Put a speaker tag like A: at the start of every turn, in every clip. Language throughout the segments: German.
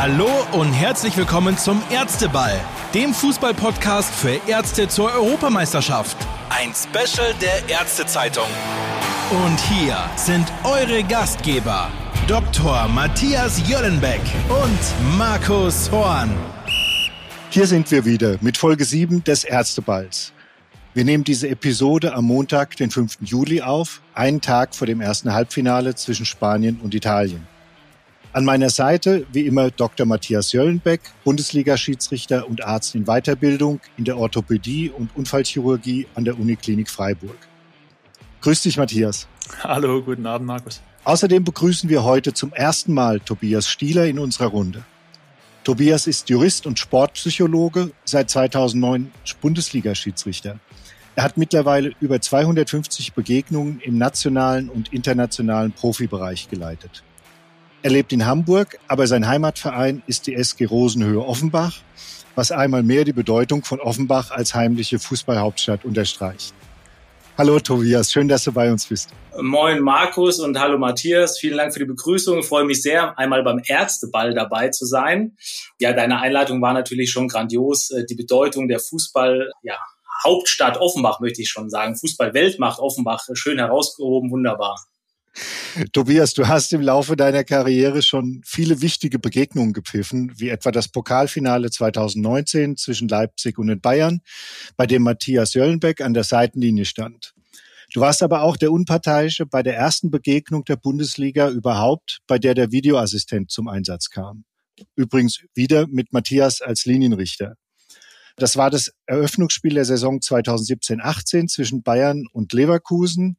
A: Hallo und herzlich willkommen zum Ärzteball, dem Fußballpodcast für Ärzte zur Europameisterschaft. Ein Special der Ärztezeitung. Und hier sind eure Gastgeber, Dr. Matthias Jöllenbeck und Markus Horn.
B: Hier sind wir wieder mit Folge 7 des Ärzteballs. Wir nehmen diese Episode am Montag, den 5. Juli auf, einen Tag vor dem ersten Halbfinale zwischen Spanien und Italien. An meiner Seite, wie immer, Dr. Matthias Jöllenbeck, Bundesliga-Schiedsrichter und Arzt in Weiterbildung in der Orthopädie und Unfallchirurgie an der Uniklinik Freiburg. Grüß dich, Matthias.
C: Hallo, guten Abend, Markus.
B: Außerdem begrüßen wir heute zum ersten Mal Tobias Stieler in unserer Runde. Tobias ist Jurist und Sportpsychologe, seit 2009 Bundesliga-Schiedsrichter. Er hat mittlerweile über 250 Begegnungen im nationalen und internationalen Profibereich geleitet. Er lebt in Hamburg, aber sein Heimatverein ist die SG Rosenhöhe Offenbach, was einmal mehr die Bedeutung von Offenbach als heimliche Fußballhauptstadt unterstreicht. Hallo Tobias, schön, dass du bei uns bist.
D: Moin Markus und hallo Matthias, vielen Dank für die Begrüßung. Ich freue mich sehr, einmal beim Ärzteball dabei zu sein. Ja, deine Einleitung war natürlich schon grandios. Äh, die Bedeutung der Fußball, ja, Offenbach möchte ich schon sagen. Fußball-Weltmacht Offenbach, schön herausgehoben, wunderbar.
B: Tobias, du hast im Laufe deiner Karriere schon viele wichtige Begegnungen gepfiffen, wie etwa das Pokalfinale 2019 zwischen Leipzig und den Bayern, bei dem Matthias Jöllenbeck an der Seitenlinie stand. Du warst aber auch der Unparteiische bei der ersten Begegnung der Bundesliga überhaupt, bei der der Videoassistent zum Einsatz kam. Übrigens wieder mit Matthias als Linienrichter. Das war das Eröffnungsspiel der Saison 2017-18 zwischen Bayern und Leverkusen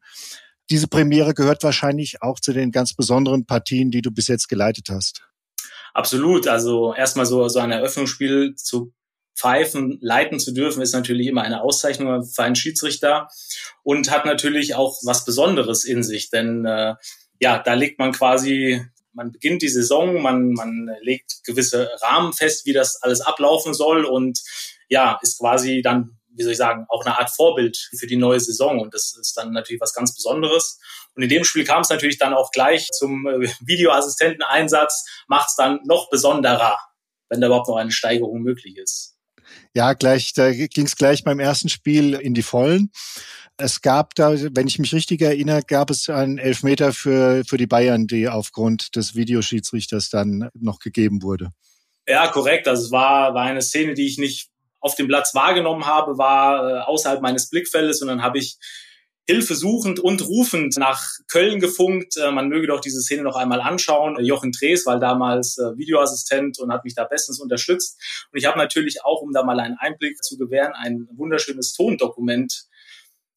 B: diese Premiere gehört wahrscheinlich auch zu den ganz besonderen Partien, die du bis jetzt geleitet hast.
D: Absolut. Also erstmal so, so ein Eröffnungsspiel zu pfeifen, leiten zu dürfen, ist natürlich immer eine Auszeichnung für einen Schiedsrichter und hat natürlich auch was Besonderes in sich, denn äh, ja, da legt man quasi, man beginnt die Saison, man, man legt gewisse Rahmen fest, wie das alles ablaufen soll und ja, ist quasi dann wie soll ich sagen, auch eine Art Vorbild für die neue Saison. Und das ist dann natürlich was ganz Besonderes. Und in dem Spiel kam es natürlich dann auch gleich zum äh, Videoassistenteneinsatz, macht es dann noch besonderer, wenn da überhaupt noch eine Steigerung möglich ist.
B: Ja, gleich, da ging es gleich beim ersten Spiel in die Vollen. Es gab da, wenn ich mich richtig erinnere, gab es einen Elfmeter für, für die Bayern, die aufgrund des Videoschiedsrichters dann noch gegeben wurde.
D: Ja, korrekt. Also es war, war eine Szene, die ich nicht auf dem Platz wahrgenommen habe, war äh, außerhalb meines Blickfeldes und dann habe ich hilfesuchend und rufend nach Köln gefunkt. Äh, man möge doch diese Szene noch einmal anschauen. Jochen Drees war damals äh, Videoassistent und hat mich da bestens unterstützt. Und ich habe natürlich auch, um da mal einen Einblick zu gewähren, ein wunderschönes Tondokument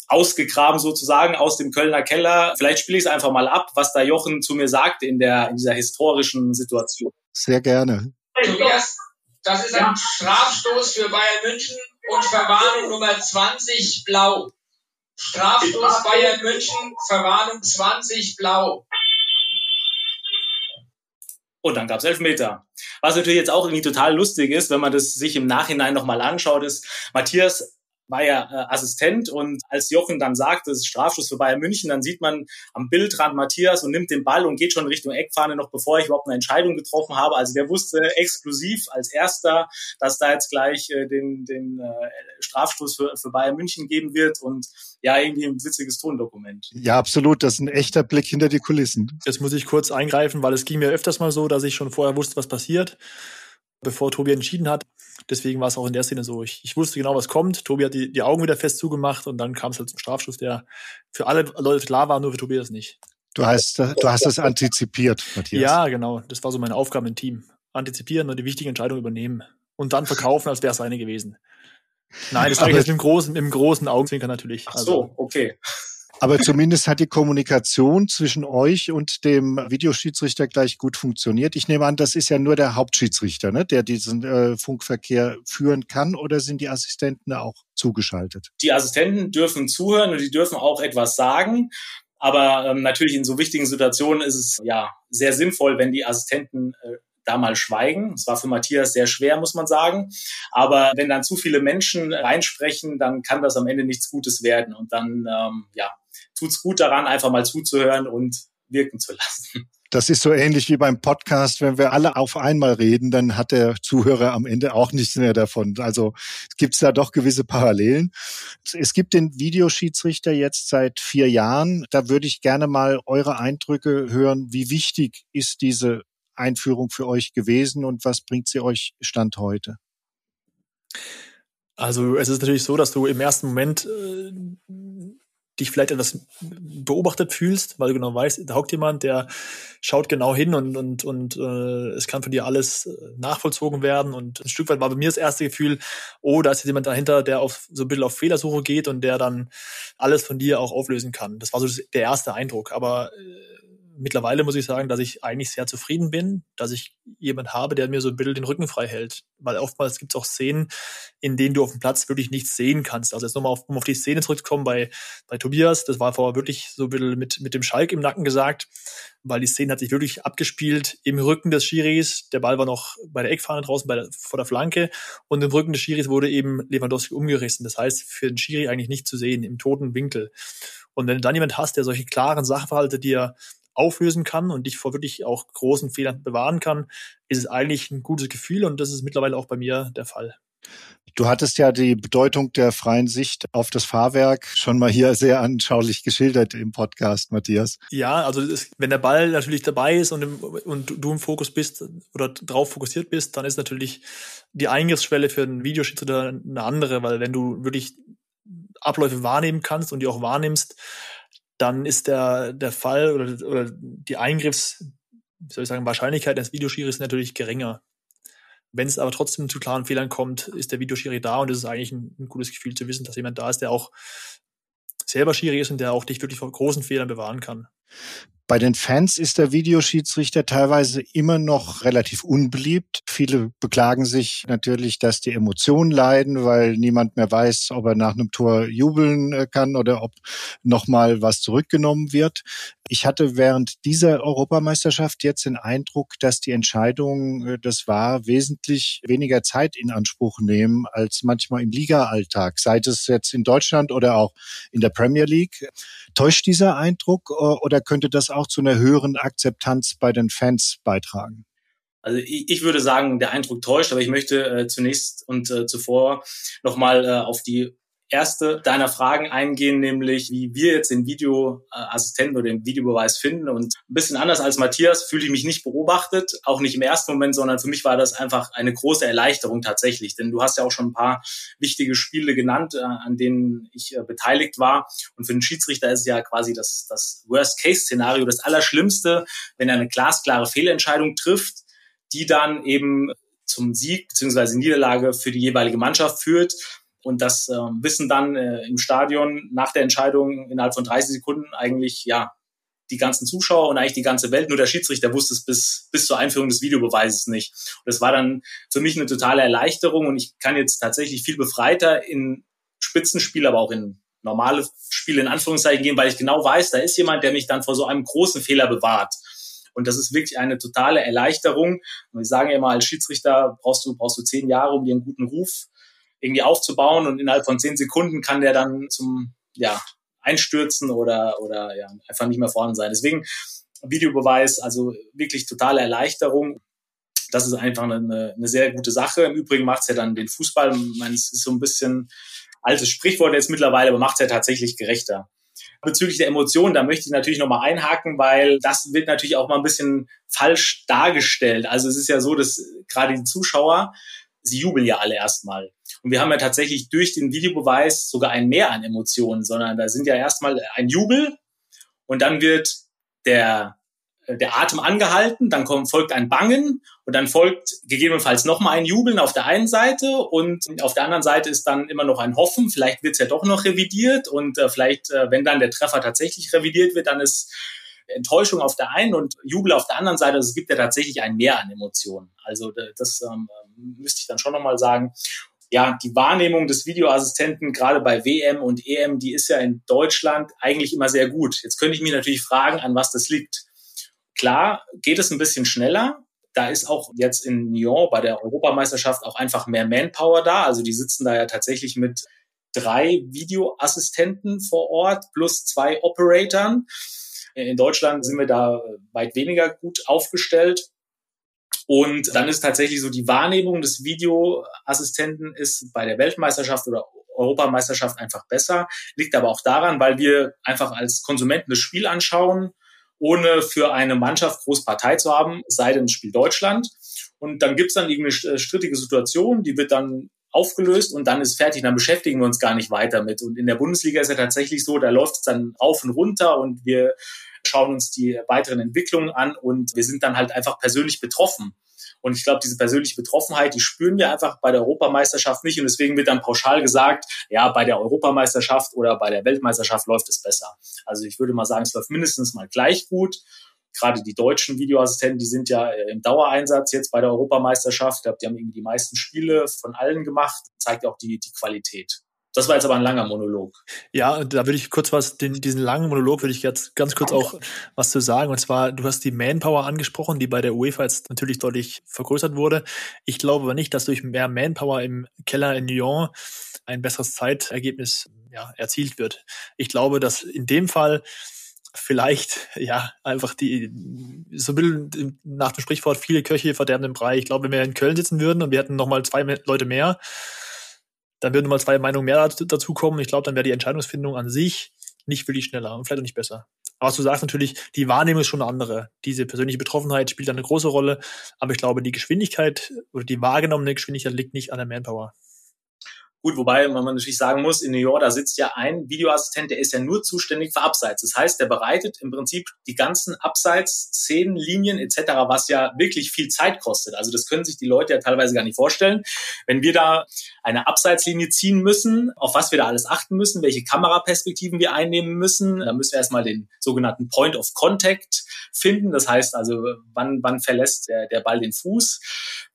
D: ausgegraben sozusagen aus dem Kölner Keller. Vielleicht spiele ich es einfach mal ab, was da Jochen zu mir sagte in der in dieser historischen Situation.
B: Sehr gerne.
E: Das ist ein Strafstoß für Bayern München und Verwarnung Nummer 20 blau. Strafstoß Bayern München, Verwarnung 20 blau.
D: Und dann gab es Elfmeter. Was natürlich jetzt auch irgendwie total lustig ist, wenn man das sich im Nachhinein nochmal anschaut, ist, Matthias war ja äh, Assistent und als Jochen dann sagt, das ist Strafschuss für Bayern München, dann sieht man am Bildrand Matthias und nimmt den Ball und geht schon Richtung Eckfahne, noch bevor ich überhaupt eine Entscheidung getroffen habe. Also der wusste exklusiv als erster, dass da jetzt gleich äh, den, den äh, Strafstoß für, für Bayern München geben wird und ja, irgendwie ein witziges Tondokument.
B: Ja, absolut. Das ist ein echter Blick hinter die Kulissen.
C: Jetzt muss ich kurz eingreifen, weil es ging mir öfters mal so, dass ich schon vorher wusste, was passiert bevor Tobi entschieden hat. Deswegen war es auch in der Szene so. Ich, ich wusste genau, was kommt. Tobi hat die, die Augen wieder fest zugemacht und dann kam es halt zum Strafschuss, der für alle Leute klar war, nur für Tobias nicht.
B: Du hast, du hast das antizipiert, Matthias.
C: Ja, genau. Das war so meine Aufgabe im Team. Antizipieren und die wichtigen Entscheidungen übernehmen. Und dann verkaufen, als wäre es eine gewesen. Nein, das sage ich jetzt mit dem großen, mit dem großen Augenzwinkern natürlich.
D: Ach so, also, okay.
B: Aber zumindest hat die Kommunikation zwischen euch und dem Videoschiedsrichter gleich gut funktioniert. Ich nehme an, das ist ja nur der Hauptschiedsrichter, ne, der diesen äh, Funkverkehr führen kann, oder sind die Assistenten auch zugeschaltet?
D: Die Assistenten dürfen zuhören und die dürfen auch etwas sagen. Aber ähm, natürlich in so wichtigen Situationen ist es ja sehr sinnvoll, wenn die Assistenten äh, da mal schweigen. Es war für Matthias sehr schwer, muss man sagen. Aber wenn dann zu viele Menschen reinsprechen, dann kann das am Ende nichts Gutes werden. Und dann, ähm, ja, tut's gut daran, einfach mal zuzuhören und wirken zu lassen.
B: Das ist so ähnlich wie beim Podcast. Wenn wir alle auf einmal reden, dann hat der Zuhörer am Ende auch nichts mehr davon. Also gibt es da doch gewisse Parallelen. Es gibt den Videoschiedsrichter jetzt seit vier Jahren. Da würde ich gerne mal eure Eindrücke hören. Wie wichtig ist diese Einführung für euch gewesen und was bringt sie euch Stand heute?
C: Also es ist natürlich so, dass du im ersten Moment äh, dich vielleicht etwas beobachtet fühlst, weil du genau weißt, da hockt jemand, der schaut genau hin und, und, und äh, es kann von dir alles äh, nachvollzogen werden. Und ein Stück weit war bei mir das erste Gefühl, oh, da ist jetzt jemand dahinter, der auf so ein bisschen auf Fehlersuche geht und der dann alles von dir auch auflösen kann. Das war so der erste Eindruck. Aber äh, mittlerweile muss ich sagen, dass ich eigentlich sehr zufrieden bin, dass ich jemand habe, der mir so ein bisschen den Rücken frei hält. Weil oftmals gibt es auch Szenen, in denen du auf dem Platz wirklich nichts sehen kannst. Also jetzt nochmal auf, um auf die Szene zurückzukommen bei, bei Tobias, das war vorher wirklich so ein bisschen mit, mit dem Schalk im Nacken gesagt, weil die Szene hat sich wirklich abgespielt im Rücken des Schiris. Der Ball war noch bei der Eckfahne draußen bei der, vor der Flanke und im Rücken des Schiris wurde eben Lewandowski umgerissen. Das heißt, für den Schiri eigentlich nicht zu sehen, im toten Winkel. Und wenn du dann jemand hast, der solche klaren Sachverhalte dir auflösen kann und dich vor wirklich auch großen Fehlern bewahren kann, ist es eigentlich ein gutes Gefühl und das ist mittlerweile auch bei mir der Fall.
B: Du hattest ja die Bedeutung der freien Sicht auf das Fahrwerk schon mal hier sehr anschaulich geschildert im Podcast, Matthias.
C: Ja, also das, wenn der Ball natürlich dabei ist und, im, und du im Fokus bist oder drauf fokussiert bist, dann ist natürlich die Eingriffsschwelle für einen Videoschiedsrichter eine andere, weil wenn du wirklich Abläufe wahrnehmen kannst und die auch wahrnimmst, dann ist der, der Fall oder, oder die Eingriffs, soll ich sagen, Wahrscheinlichkeit des Videoschiris natürlich geringer. Wenn es aber trotzdem zu klaren Fehlern kommt, ist der Videoschiri da und es ist eigentlich ein, ein, gutes Gefühl zu wissen, dass jemand da ist, der auch selber Schiri ist und der auch dich wirklich vor großen Fehlern bewahren kann.
B: Bei den Fans ist der Videoschiedsrichter teilweise immer noch relativ unbeliebt. Viele beklagen sich natürlich, dass die Emotionen leiden, weil niemand mehr weiß, ob er nach einem Tor jubeln äh, kann oder ob nochmal was zurückgenommen wird. Ich hatte während dieser Europameisterschaft jetzt den Eindruck, dass die Entscheidung, äh, das war, wesentlich weniger Zeit in Anspruch nehmen als manchmal im Liga-Alltag, sei es jetzt in Deutschland oder auch in der Premier League. Täuscht dieser Eindruck äh, oder könnte das auch zu einer höheren Akzeptanz bei den Fans beitragen?
D: Also ich, ich würde sagen, der Eindruck täuscht, aber ich möchte äh, zunächst und äh, zuvor nochmal äh, auf die erste deiner Fragen eingehen, nämlich wie wir jetzt den Videoassistenten oder den Videobeweis finden. Und ein bisschen anders als Matthias fühle ich mich nicht beobachtet, auch nicht im ersten Moment, sondern für mich war das einfach eine große Erleichterung tatsächlich. Denn du hast ja auch schon ein paar wichtige Spiele genannt, äh, an denen ich äh, beteiligt war. Und für den Schiedsrichter ist es ja quasi das, das Worst-Case-Szenario, das Allerschlimmste, wenn er eine glasklare Fehlentscheidung trifft, die dann eben zum Sieg bzw. Niederlage für die jeweilige Mannschaft führt und das äh, wissen dann äh, im Stadion nach der Entscheidung innerhalb von 30 Sekunden eigentlich, ja, die ganzen Zuschauer und eigentlich die ganze Welt. Nur der Schiedsrichter wusste es bis, bis zur Einführung des Videobeweises nicht. Und das war dann für mich eine totale Erleichterung und ich kann jetzt tatsächlich viel befreiter in Spitzenspiele, aber auch in normale Spiele in Anführungszeichen gehen, weil ich genau weiß, da ist jemand, der mich dann vor so einem großen Fehler bewahrt. Und das ist wirklich eine totale Erleichterung. Und sagen ja immer, als Schiedsrichter brauchst du, brauchst du zehn Jahre, um dir einen guten Ruf irgendwie aufzubauen und innerhalb von zehn Sekunden kann der dann zum ja, einstürzen oder, oder ja, einfach nicht mehr vorhanden sein. Deswegen Videobeweis, also wirklich totale Erleichterung. Das ist einfach eine, eine sehr gute Sache. Im Übrigen macht es ja dann den Fußball, ich meine, es ist so ein bisschen altes Sprichwort jetzt mittlerweile, aber macht es ja tatsächlich gerechter. Bezüglich der Emotionen, da möchte ich natürlich nochmal einhaken, weil das wird natürlich auch mal ein bisschen falsch dargestellt. Also es ist ja so, dass gerade die Zuschauer, sie jubeln ja alle erstmal. Und wir haben ja tatsächlich durch den Videobeweis sogar ein Mehr an Emotionen, sondern da sind ja erstmal ein Jubel und dann wird der, der Atem angehalten, dann kommt, folgt ein Bangen und dann folgt gegebenenfalls nochmal ein Jubeln auf der einen Seite und auf der anderen Seite ist dann immer noch ein Hoffen, vielleicht wird es ja doch noch revidiert und äh, vielleicht, äh, wenn dann der Treffer tatsächlich revidiert wird, dann ist Enttäuschung auf der einen und Jubel auf der anderen Seite. Also es gibt ja tatsächlich ein Mehr an Emotionen. Also das ähm, müsste ich dann schon nochmal sagen ja, die Wahrnehmung des Videoassistenten gerade bei WM und EM, die ist ja in Deutschland eigentlich immer sehr gut. Jetzt könnte ich mich natürlich fragen, an was das liegt. Klar, geht es ein bisschen schneller. Da ist auch jetzt in Lyon bei der Europameisterschaft auch einfach mehr Manpower da. Also die sitzen da ja tatsächlich mit drei Videoassistenten vor Ort plus zwei Operatoren. In Deutschland sind wir da weit weniger gut aufgestellt. Und dann ist tatsächlich so die Wahrnehmung des Videoassistenten ist bei der Weltmeisterschaft oder Europameisterschaft einfach besser. Liegt aber auch daran, weil wir einfach als Konsumenten das Spiel anschauen, ohne für eine Mannschaft groß Partei zu haben, sei denn das Spiel Deutschland. Und dann gibt's dann irgendeine strittige Situation, die wird dann aufgelöst und dann ist fertig, dann beschäftigen wir uns gar nicht weiter mit. Und in der Bundesliga ist ja tatsächlich so, da läuft es dann rauf und runter und wir schauen uns die weiteren Entwicklungen an und wir sind dann halt einfach persönlich betroffen. Und ich glaube, diese persönliche Betroffenheit, die spüren wir einfach bei der Europameisterschaft nicht. Und deswegen wird dann pauschal gesagt, ja, bei der Europameisterschaft oder bei der Weltmeisterschaft läuft es besser. Also ich würde mal sagen, es läuft mindestens mal gleich gut. Gerade die deutschen Videoassistenten, die sind ja äh, im Dauereinsatz jetzt bei der Europameisterschaft. Ich glaube, die haben irgendwie die meisten Spiele von allen gemacht. Zeigt auch die, die Qualität. Das war jetzt aber ein langer Monolog.
C: Ja, da würde ich kurz was, den, diesen langen Monolog würde ich jetzt ganz kurz auch was zu sagen. Und zwar, du hast die Manpower angesprochen, die bei der UEFA jetzt natürlich deutlich vergrößert wurde. Ich glaube aber nicht, dass durch mehr Manpower im Keller in Lyon ein besseres Zeitergebnis ja, erzielt wird. Ich glaube, dass in dem Fall vielleicht ja einfach die so ein bisschen nach dem Sprichwort viele Köche verderben den Brei. Ich glaube, wenn wir in Köln sitzen würden und wir hätten noch mal zwei Leute mehr, dann würden mal zwei Meinungen mehr dazu kommen. Ich glaube, dann wäre die Entscheidungsfindung an sich nicht wirklich schneller und vielleicht auch nicht besser. Aber was du sagst natürlich, die Wahrnehmung ist schon eine andere. Diese persönliche Betroffenheit spielt eine große Rolle. Aber ich glaube, die Geschwindigkeit oder die wahrgenommene Geschwindigkeit liegt nicht an der Manpower.
D: Gut, wobei man natürlich sagen muss, in New York, da sitzt ja ein Videoassistent, der ist ja nur zuständig für Abseits. Das heißt, der bereitet im Prinzip die ganzen Abseits-Szenen, Linien etc., was ja wirklich viel Zeit kostet. Also das können sich die Leute ja teilweise gar nicht vorstellen. Wenn wir da eine Abseitslinie ziehen müssen, auf was wir da alles achten müssen, welche Kameraperspektiven wir einnehmen müssen, dann müssen wir erstmal den sogenannten Point of Contact finden. Das heißt also, wann, wann verlässt der, der Ball den Fuß?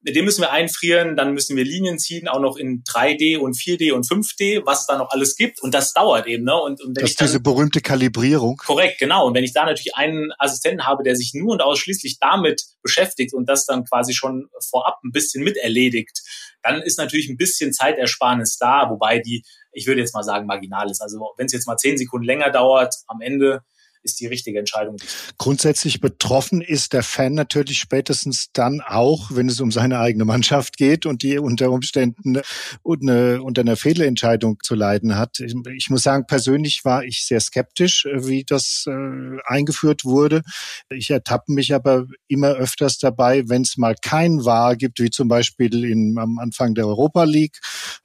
D: Den müssen wir einfrieren, dann müssen wir Linien ziehen, auch noch in 3D und 4D und 5D, was es da noch alles gibt. Und das dauert eben. Ne? Und, und
B: wenn das ist diese berühmte Kalibrierung.
D: Korrekt, genau. Und wenn ich da natürlich einen Assistenten habe, der sich nur und ausschließlich damit beschäftigt und das dann quasi schon vorab ein bisschen miterledigt, dann ist natürlich ein bisschen Zeitersparnis da, wobei die, ich würde jetzt mal sagen, marginal ist. Also wenn es jetzt mal zehn Sekunden länger dauert, am Ende ist die richtige Entscheidung.
B: Grundsätzlich betroffen ist der Fan natürlich spätestens dann auch, wenn es um seine eigene Mannschaft geht und die unter Umständen eine, unter einer Fehlentscheidung zu leiden hat. Ich muss sagen, persönlich war ich sehr skeptisch, wie das äh, eingeführt wurde. Ich ertappe mich aber immer öfters dabei, wenn es mal kein Wahr gibt, wie zum Beispiel in, am Anfang der Europa League,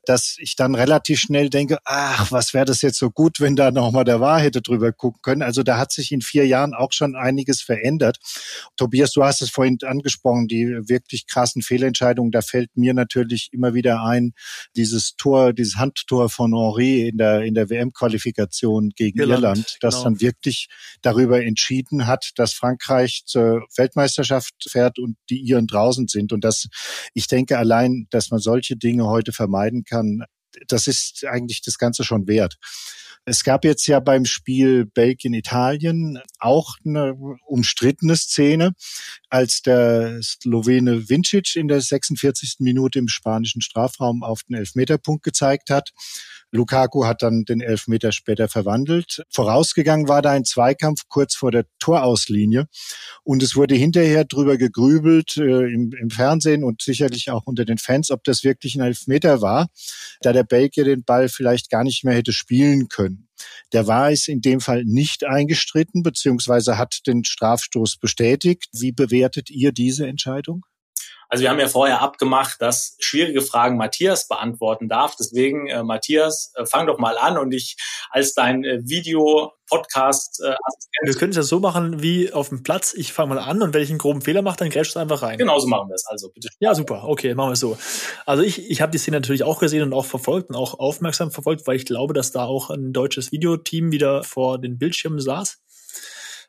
B: dass ich dann relativ schnell denke, ach, was wäre das jetzt so gut, wenn da nochmal der Wahr hätte drüber gucken können. Also da hat sich in vier Jahren auch schon einiges verändert. Tobias, du hast es vorhin angesprochen, die wirklich krassen Fehlentscheidungen. Da fällt mir natürlich immer wieder ein, dieses Tor, dieses Handtor von Henri in der, in der WM-Qualifikation gegen Irland, Irland das genau. dann wirklich darüber entschieden hat, dass Frankreich zur Weltmeisterschaft fährt und die Iren draußen sind. Und das, ich denke allein, dass man solche Dinge heute vermeiden kann, das ist eigentlich das Ganze schon wert. Es gab jetzt ja beim Spiel Belgien-Italien auch eine umstrittene Szene, als der Slowene Vincic in der 46. Minute im spanischen Strafraum auf den Elfmeterpunkt gezeigt hat. Lukaku hat dann den Elfmeter später verwandelt. Vorausgegangen war da ein Zweikampf kurz vor der Torauslinie. Und es wurde hinterher drüber gegrübelt äh, im, im, Fernsehen und sicherlich auch unter den Fans, ob das wirklich ein Elfmeter war, da der Belgier den Ball vielleicht gar nicht mehr hätte spielen können. Der war es in dem Fall nicht eingestritten, beziehungsweise hat den Strafstoß bestätigt. Wie bewertet ihr diese Entscheidung?
D: Also wir haben ja vorher abgemacht, dass schwierige Fragen Matthias beantworten darf. Deswegen, äh, Matthias, äh, fang doch mal an und ich als dein äh, Video Podcast äh,
C: Wir können es ja so machen wie auf dem Platz. Ich fange mal an und wenn ich einen groben Fehler mache, dann grätschst du einfach rein.
D: Genauso machen wir es. Also bitte.
C: Ja, super. Okay, machen wir es so. Also ich, ich habe die Szene natürlich auch gesehen und auch verfolgt und auch aufmerksam verfolgt, weil ich glaube, dass da auch ein deutsches Videoteam wieder vor den Bildschirmen saß.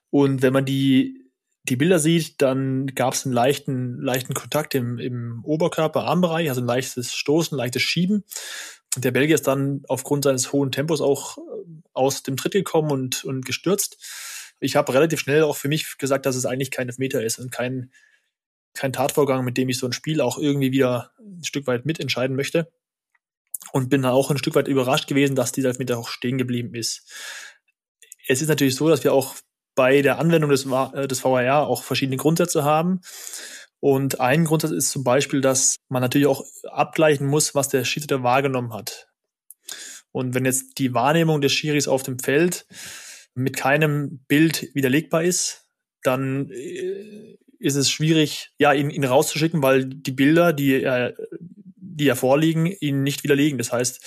C: Und wenn man die die Bilder sieht, dann gab es einen leichten, leichten Kontakt im, im Oberkörper, Armbereich, also ein leichtes Stoßen, leichtes Schieben. Der Belgier ist dann aufgrund seines hohen Tempos auch äh, aus dem Tritt gekommen und, und gestürzt. Ich habe relativ schnell auch für mich gesagt, dass es eigentlich kein Elfmeter ist und kein, kein Tatvorgang, mit dem ich so ein Spiel auch irgendwie wieder ein Stück weit mitentscheiden möchte. Und bin auch ein Stück weit überrascht gewesen, dass dieser Elfmeter auch stehen geblieben ist. Es ist natürlich so, dass wir auch bei der Anwendung des, äh, des VAR auch verschiedene Grundsätze haben. Und ein Grundsatz ist zum Beispiel, dass man natürlich auch abgleichen muss, was der Schiedsrichter wahrgenommen hat. Und wenn jetzt die Wahrnehmung des Schiris auf dem Feld mit keinem Bild widerlegbar ist, dann äh, ist es schwierig, ja, ihn, ihn rauszuschicken, weil die Bilder, die er, die ja vorliegen, ihn nicht widerlegen. Das heißt,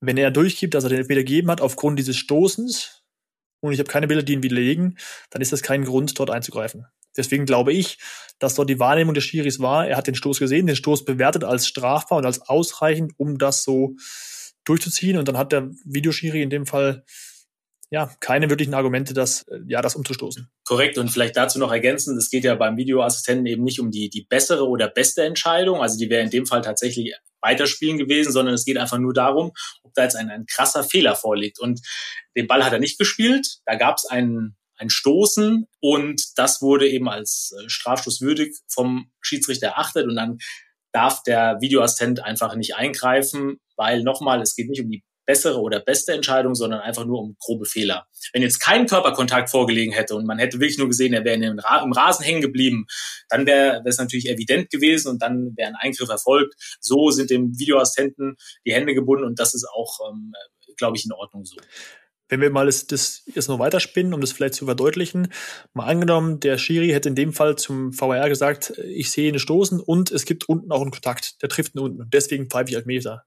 C: wenn er durchgibt, dass er den Elfmeter gegeben hat aufgrund dieses Stoßens und ich habe keine Bilder, die ihn widerlegen, dann ist das kein Grund, dort einzugreifen. Deswegen glaube ich, dass dort die Wahrnehmung des Schiris war, er hat den Stoß gesehen, den Stoß bewertet als strafbar und als ausreichend, um das so durchzuziehen. Und dann hat der Videoschiri in dem Fall ja, keine wirklichen Argumente, das, ja, das umzustoßen.
D: Korrekt. Und vielleicht dazu noch ergänzen, es geht ja beim Videoassistenten eben nicht um die, die bessere oder beste Entscheidung. Also die wäre in dem Fall tatsächlich weiterspielen gewesen, sondern es geht einfach nur darum, ob da jetzt ein, ein krasser Fehler vorliegt. Und den Ball hat er nicht gespielt. Da gab es einen, ein Stoßen und das wurde eben als äh, Strafstoß würdig vom Schiedsrichter erachtet und dann darf der Videoassistent einfach nicht eingreifen, weil nochmal, es geht nicht um die bessere oder beste Entscheidung, sondern einfach nur um grobe Fehler. Wenn jetzt kein Körperkontakt vorgelegen hätte und man hätte wirklich nur gesehen, er wäre im Rasen hängen geblieben, dann wäre es natürlich evident gewesen und dann wäre ein Eingriff erfolgt. So sind dem Videoassistenten die Hände gebunden und das ist auch, ähm, glaube ich, in Ordnung so.
C: Wenn wir mal das, das jetzt noch weiterspinnen, um das vielleicht zu verdeutlichen, mal angenommen, der Schiri hätte in dem Fall zum VR gesagt, ich sehe ihn stoßen und es gibt unten auch einen Kontakt, der trifft ihn unten und deswegen pfeife ich als Meter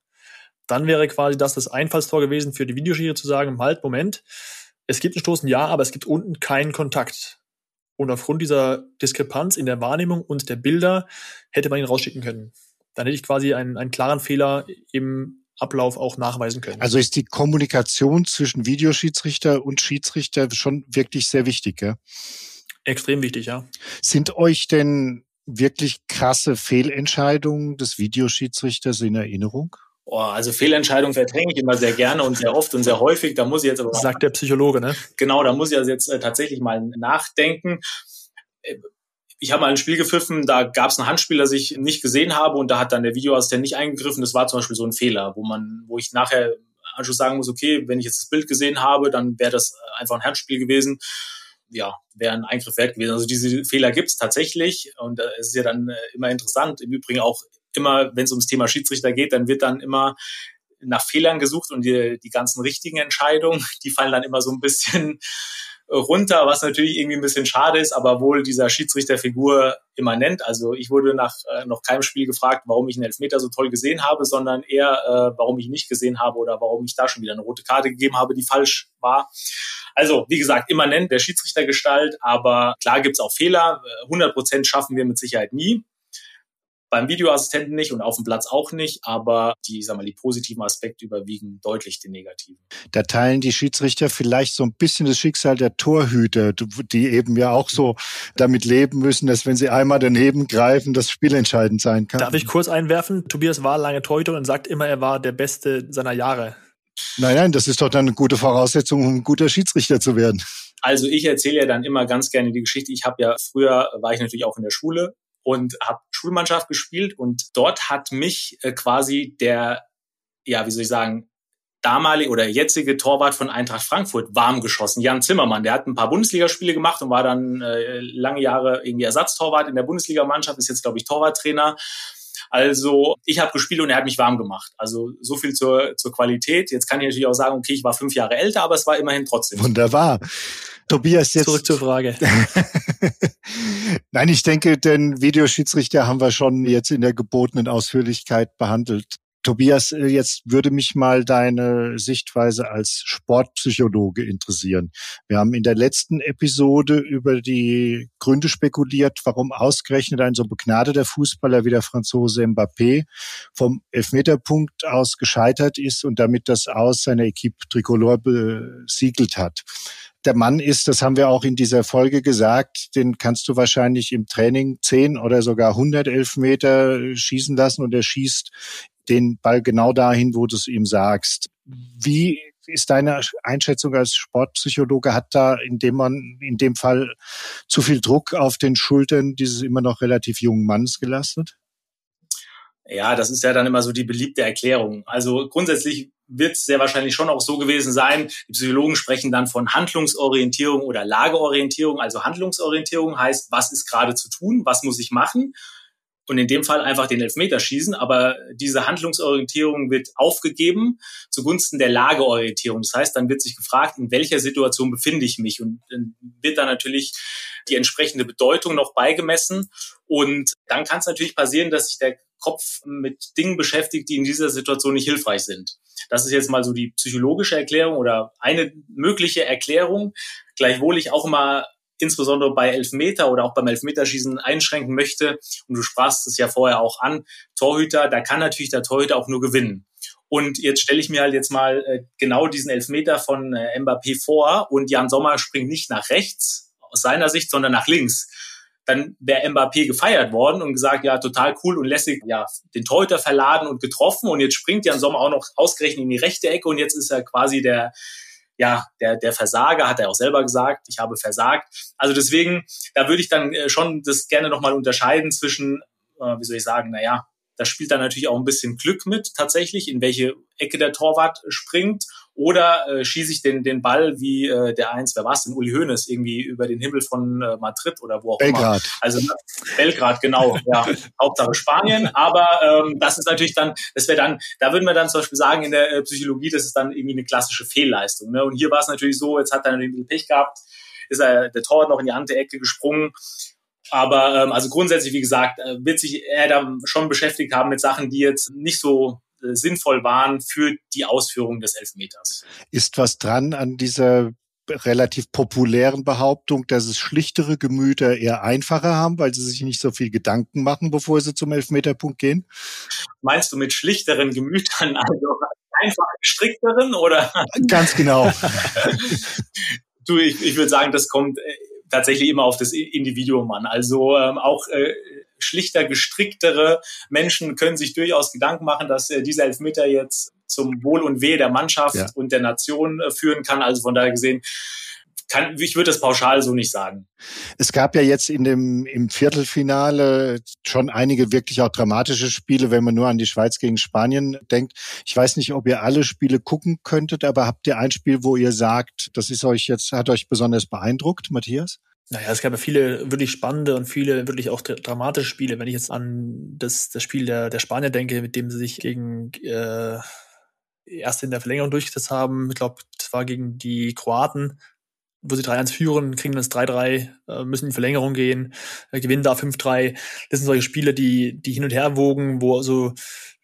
C: dann wäre quasi das das Einfallstor gewesen für die Videoschiri zu sagen, halt, Moment, es gibt einen Stoßen, ja, aber es gibt unten keinen Kontakt. Und aufgrund dieser Diskrepanz in der Wahrnehmung und der Bilder hätte man ihn rausschicken können. Dann hätte ich quasi einen, einen klaren Fehler im Ablauf auch nachweisen können.
B: Also ist die Kommunikation zwischen Videoschiedsrichter und Schiedsrichter schon wirklich sehr wichtig, ja?
C: Extrem wichtig, ja.
B: Sind euch denn wirklich krasse Fehlentscheidungen des Videoschiedsrichters in Erinnerung?
D: Oh, also Fehlentscheidungen verdränge ich immer sehr gerne und sehr oft und sehr häufig. Da muss ich jetzt aber.
C: Sagt der Psychologe, ne?
D: Genau, da muss ich also jetzt äh, tatsächlich mal nachdenken. Äh, ich habe mal ein Spiel gepfiffen, da gab es ein Handspiel, das ich nicht gesehen habe und da hat dann der Videoassistent nicht eingegriffen. Das war zum Beispiel so ein Fehler, wo man, wo ich nachher Anschluss sagen muss, okay, wenn ich jetzt das Bild gesehen habe, dann wäre das äh, einfach ein Handspiel gewesen. Ja, wäre ein Eingriff wert gewesen. Also diese Fehler gibt es tatsächlich und äh, es ist ja dann äh, immer interessant. Im Übrigen auch immer, wenn es ums Thema Schiedsrichter geht, dann wird dann immer nach Fehlern gesucht und die, die ganzen richtigen Entscheidungen, die fallen dann immer so ein bisschen runter, was natürlich irgendwie ein bisschen schade ist, aber wohl dieser Schiedsrichterfigur immanent. Also ich wurde nach äh, noch keinem Spiel gefragt, warum ich einen Elfmeter so toll gesehen habe, sondern eher, äh, warum ich ihn nicht gesehen habe oder warum ich da schon wieder eine rote Karte gegeben habe, die falsch war. Also, wie gesagt, immanent der Schiedsrichtergestalt, aber klar gibt's auch Fehler. 100 Prozent schaffen wir mit Sicherheit nie beim Videoassistenten nicht und auf dem Platz auch nicht, aber die, sag mal, die positiven Aspekte überwiegen deutlich den negativen.
B: Da teilen die Schiedsrichter vielleicht so ein bisschen das Schicksal der Torhüter, die eben ja auch so damit leben müssen, dass wenn sie einmal daneben greifen, das Spiel entscheidend sein kann.
C: Darf ich kurz einwerfen? Tobias war lange Torhüter und sagt immer, er war der Beste seiner Jahre.
B: Nein, nein, das ist doch dann eine gute Voraussetzung, um ein guter Schiedsrichter zu werden.
D: Also ich erzähle ja dann immer ganz gerne die Geschichte. Ich habe ja früher war ich natürlich auch in der Schule und habe Schulmannschaft gespielt und dort hat mich äh, quasi der, ja, wie soll ich sagen, damalige oder jetzige Torwart von Eintracht Frankfurt warm geschossen, Jan Zimmermann. Der hat ein paar Bundesligaspiele gemacht und war dann äh, lange Jahre irgendwie Ersatztorwart in der Bundesligamannschaft, ist jetzt, glaube ich, Torwarttrainer. Also ich habe gespielt und er hat mich warm gemacht. Also so viel zur, zur Qualität. Jetzt kann ich natürlich auch sagen, okay, ich war fünf Jahre älter, aber es war immerhin trotzdem.
B: Wunderbar. Tobias, jetzt.
C: Zurück zur Frage.
B: Nein, ich denke, den Videoschiedsrichter haben wir schon jetzt in der gebotenen Ausführlichkeit behandelt. Tobias, äh, jetzt würde mich mal deine Sichtweise als Sportpsychologe interessieren. Wir haben in der letzten Episode über die Gründe spekuliert, warum ausgerechnet ein so begnadeter Fußballer wie der Franzose Mbappé vom Elfmeterpunkt aus gescheitert ist und damit das Aus seiner Equipe Tricolore besiegelt hat der Mann ist, das haben wir auch in dieser Folge gesagt, den kannst du wahrscheinlich im Training 10 oder sogar 100 Elfmeter schießen lassen und er schießt den Ball genau dahin, wo du es ihm sagst. Wie ist deine Einschätzung als Sportpsychologe? Hat da in dem man in dem Fall zu viel Druck auf den Schultern dieses immer noch relativ jungen Mannes gelastet?
D: Ja, das ist ja dann immer so die beliebte Erklärung. Also grundsätzlich wird es sehr wahrscheinlich schon auch so gewesen sein. Die Psychologen sprechen dann von Handlungsorientierung oder Lageorientierung. Also Handlungsorientierung heißt, was ist gerade zu tun, was muss ich machen? und in dem Fall einfach den Elfmeter schießen. Aber diese Handlungsorientierung wird aufgegeben zugunsten der Lageorientierung. Das heißt, dann wird sich gefragt, in welcher Situation befinde ich mich und dann wird dann natürlich die entsprechende Bedeutung noch beigemessen. Und dann kann es natürlich passieren, dass sich der Kopf mit Dingen beschäftigt, die in dieser Situation nicht hilfreich sind. Das ist jetzt mal so die psychologische Erklärung oder eine mögliche Erklärung. Gleichwohl ich auch immer insbesondere bei Elfmeter oder auch beim Elfmeterschießen einschränken möchte, und du sprachst es ja vorher auch an, Torhüter, da kann natürlich der Torhüter auch nur gewinnen. Und jetzt stelle ich mir halt jetzt mal äh, genau diesen Elfmeter von äh, Mbappé vor und Jan Sommer springt nicht nach rechts aus seiner Sicht, sondern nach links. Dann wäre Mbappé gefeiert worden und gesagt, ja, total cool und lässig, ja, den Torhüter verladen und getroffen und jetzt springt Jan Sommer auch noch ausgerechnet in die rechte Ecke und jetzt ist er quasi der, ja, der, der Versager, hat er auch selber gesagt, ich habe versagt. Also deswegen, da würde ich dann äh, schon das gerne nochmal unterscheiden zwischen, äh, wie soll ich sagen, naja, da spielt dann natürlich auch ein bisschen Glück mit, tatsächlich, in welche Ecke der Torwart springt. Oder äh, schieße ich den, den Ball wie äh, der eins, wer war es denn, Uli Hoeneß, irgendwie über den Himmel von äh, Madrid oder wo auch
B: Belgrad.
D: immer. Also Belgrad, genau, ja, Hauptsache Spanien. Aber ähm, das ist natürlich dann, das wäre dann, da würden wir dann zum Beispiel sagen, in der äh, Psychologie, das ist dann irgendwie eine klassische Fehlleistung. Ne? Und hier war es natürlich so, jetzt hat er natürlich ein bisschen Pech gehabt, ist er der Torwart noch in die andere Ecke gesprungen aber ähm, also grundsätzlich, wie gesagt, äh, wird sich er da schon beschäftigt haben mit Sachen, die jetzt nicht so sinnvoll waren für die Ausführung des Elfmeters.
B: Ist was dran an dieser relativ populären Behauptung, dass es schlichtere Gemüter eher einfacher haben, weil sie sich nicht so viel Gedanken machen, bevor sie zum Elfmeterpunkt gehen?
D: Meinst du mit schlichteren Gemütern, also einfach gestrickteren oder?
B: Ganz genau.
D: du, ich, ich würde sagen, das kommt äh, tatsächlich immer auf das Individuum an. Also ähm, auch äh, schlichter, gestricktere Menschen können sich durchaus Gedanken machen, dass äh, dieser Elfmeter jetzt zum Wohl und Wehe der Mannschaft ja. und der Nation äh, führen kann. Also von daher gesehen, kann, ich würde das pauschal so nicht sagen.
B: Es gab ja jetzt in dem, im Viertelfinale schon einige wirklich auch dramatische Spiele, wenn man nur an die Schweiz gegen Spanien denkt. Ich weiß nicht, ob ihr alle Spiele gucken könntet, aber habt ihr ein Spiel, wo ihr sagt, das ist euch jetzt, hat euch besonders beeindruckt, Matthias?
C: Naja, es gab ja viele wirklich spannende und viele wirklich auch dramatische Spiele. Wenn ich jetzt an das, das Spiel der, der Spanier denke, mit dem sie sich gegen äh, erst in der Verlängerung durchgesetzt haben, ich glaube, das war gegen die Kroaten, wo sie 3-1 führen, kriegen das 3-3, äh, müssen in die Verlängerung gehen, äh, gewinnen da 5-3. Das sind solche Spiele, die, die hin und her wogen, wo also